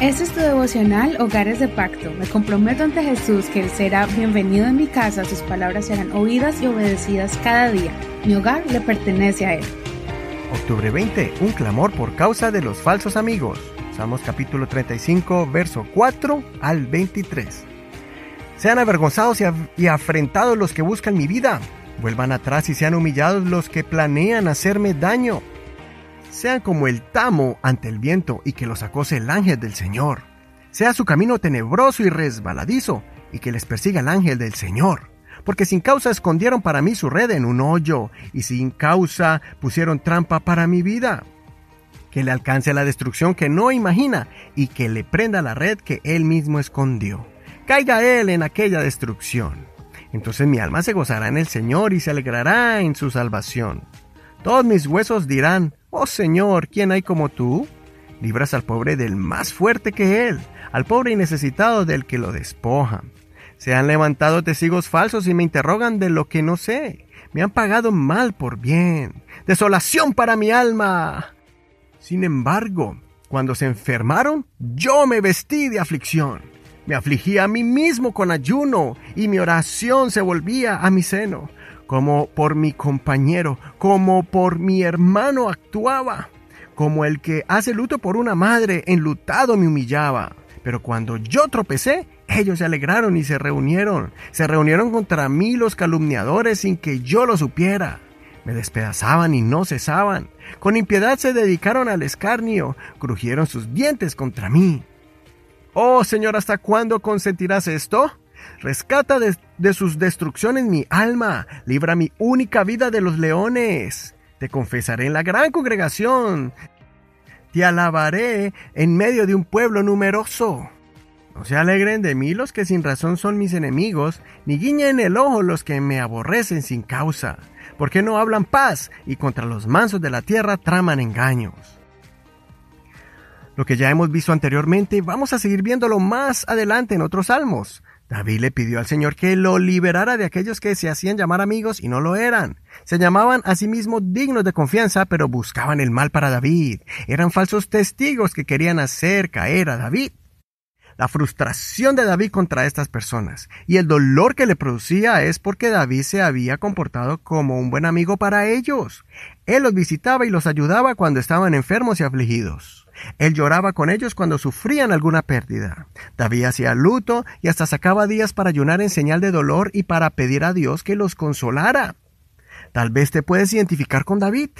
Este es tu devocional Hogares de Pacto. Me comprometo ante Jesús que Él será bienvenido en mi casa, sus palabras serán oídas y obedecidas cada día. Mi hogar le pertenece a Él. Octubre 20. Un clamor por causa de los falsos amigos. Salmos capítulo 35, verso 4 al 23. Sean avergonzados y, afrentados los que buscan mi vida. Vuelvan atrás y sean humillados los que planean hacerme daño sean como el tamo ante el viento y que los acose el ángel del Señor. Sea su camino tenebroso y resbaladizo y que les persiga el ángel del Señor. Porque sin causa escondieron para mí su red en un hoyo y sin causa pusieron trampa para mi vida. Que le alcance la destrucción que no imagina y que le prenda la red que él mismo escondió. Caiga él en aquella destrucción. Entonces mi alma se gozará en el Señor y se alegrará en su salvación. Todos mis huesos dirán, Oh Señor, ¿quién hay como tú? Libras al pobre del más fuerte que él, al pobre y necesitado del que lo despoja. Se han levantado testigos falsos y me interrogan de lo que no sé. Me han pagado mal por bien. Desolación para mi alma. Sin embargo, cuando se enfermaron, yo me vestí de aflicción. Me afligí a mí mismo con ayuno y mi oración se volvía a mi seno como por mi compañero, como por mi hermano actuaba, como el que hace luto por una madre, enlutado me humillaba. Pero cuando yo tropecé, ellos se alegraron y se reunieron. Se reunieron contra mí los calumniadores sin que yo lo supiera. Me despedazaban y no cesaban. Con impiedad se dedicaron al escarnio, crujieron sus dientes contra mí. Oh Señor, ¿hasta cuándo consentirás esto? Rescata de, sus destrucciones mi alma, libra mi única vida de los leones. Te confesaré en la gran congregación, te alabaré en medio de un pueblo numeroso. No se alegren de mí los que sin razón son mis enemigos, ni guiñen el ojo los que me aborrecen sin causa, porque no hablan paz y contra los mansos de la tierra traman engaños. Lo que ya hemos visto anteriormente, vamos a seguir viéndolo más adelante en otros salmos. David le pidió al Señor que lo liberara de aquellos que se hacían llamar amigos y no lo eran. Se llamaban a sí mismos dignos de confianza, pero buscaban el mal para David. Eran falsos testigos que querían hacer caer a David. La frustración de David contra estas personas y el dolor que le producía es porque David se había comportado como un buen amigo para ellos. Él los visitaba y los ayudaba cuando estaban enfermos y afligidos. Él lloraba con ellos cuando sufrían alguna pérdida. David hacía luto y hasta sacaba días para ayunar en señal de dolor y para pedir a Dios que los consolara. Tal vez te puedes identificar con David.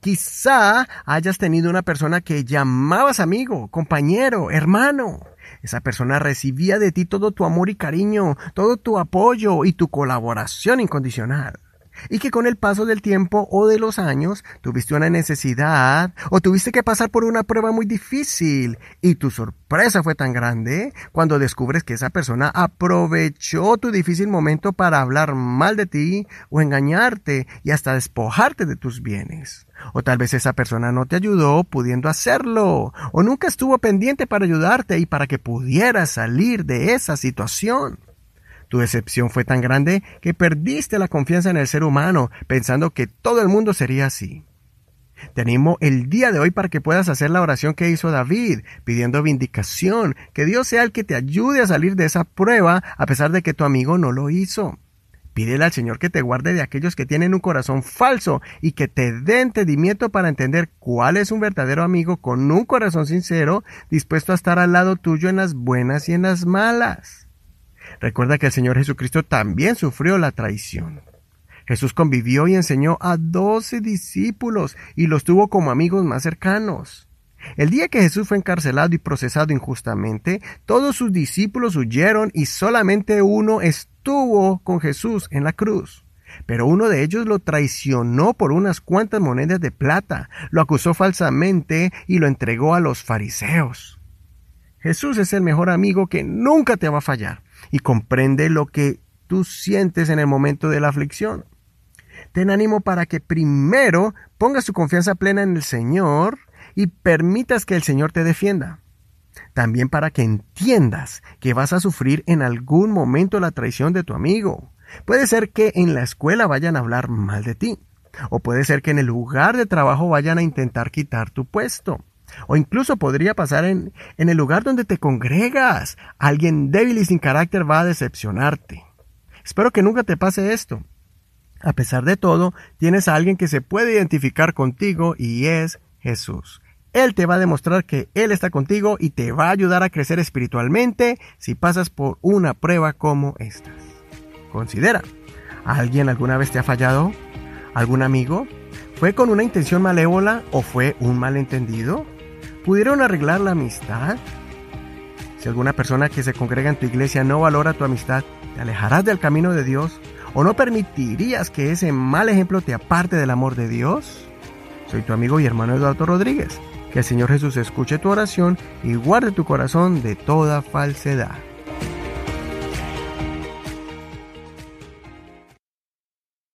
Quizá hayas tenido una persona que llamabas amigo, compañero, hermano. Esa persona recibía de ti todo tu amor y cariño, todo tu apoyo y tu colaboración incondicional y que con el paso del tiempo o de los años tuviste una necesidad o tuviste que pasar por una prueba muy difícil y tu sorpresa fue tan grande cuando descubres que esa persona aprovechó tu difícil momento para hablar mal de ti o engañarte y hasta despojarte de tus bienes. O tal vez esa persona no te ayudó pudiendo hacerlo, o nunca estuvo pendiente para ayudarte y para que pudieras salir de esa situación. Tu decepción fue tan grande que perdiste la confianza en el ser humano, pensando que todo el mundo sería así. Te animo el día de hoy para que puedas hacer la oración que hizo David, pidiendo vindicación, que Dios sea el que te ayude a salir de esa prueba a pesar de que tu amigo no lo hizo. Pídele al Señor que te guarde de aquellos que tienen un corazón falso y que te dé entendimiento para entender cuál es un verdadero amigo con un corazón sincero, dispuesto a estar al lado tuyo en las buenas y en las malas. Recuerda que el Señor Jesucristo también sufrió la traición. Jesús convivió y enseñó a doce discípulos y los tuvo como amigos más cercanos. El día que Jesús fue encarcelado y procesado injustamente, todos sus discípulos huyeron y solamente uno estuvo con Jesús en la cruz. Pero uno de ellos lo traicionó por unas cuantas monedas de plata, lo acusó falsamente y lo entregó a los fariseos. Jesús es el mejor amigo que nunca te va a fallar y comprende lo que tú sientes en el momento de la aflicción. Ten ánimo para que primero pongas tu confianza plena en el Señor y permitas que el Señor te defienda. También para que entiendas que vas a sufrir en algún momento la traición de tu amigo. Puede ser que en la escuela vayan a hablar mal de ti. O puede ser que en el lugar de trabajo vayan a intentar quitar tu puesto. O incluso podría pasar en, en el lugar donde te congregas. Alguien débil y sin carácter va a decepcionarte. Espero que nunca te pase esto. A pesar de todo, tienes a alguien que se puede identificar contigo y es Jesús. Él te va a demostrar que Él está contigo y te va a ayudar a crecer espiritualmente si pasas por una prueba como esta. Considera, ¿alguien alguna vez te ha fallado? ¿Algún amigo? ¿Fue con una intención malévola o fue un malentendido? ¿Pudieron arreglar la amistad? Si alguna persona que se congrega en tu iglesia no valora tu amistad, ¿te alejarás del camino de Dios ¿O no permitirías que ese mal ejemplo te aparte del amor de Dios? Soy tu amigo y hermano Eduardo Rodríguez. Que el Señor Jesús escuche tu oración y guarde tu corazón de toda falsedad.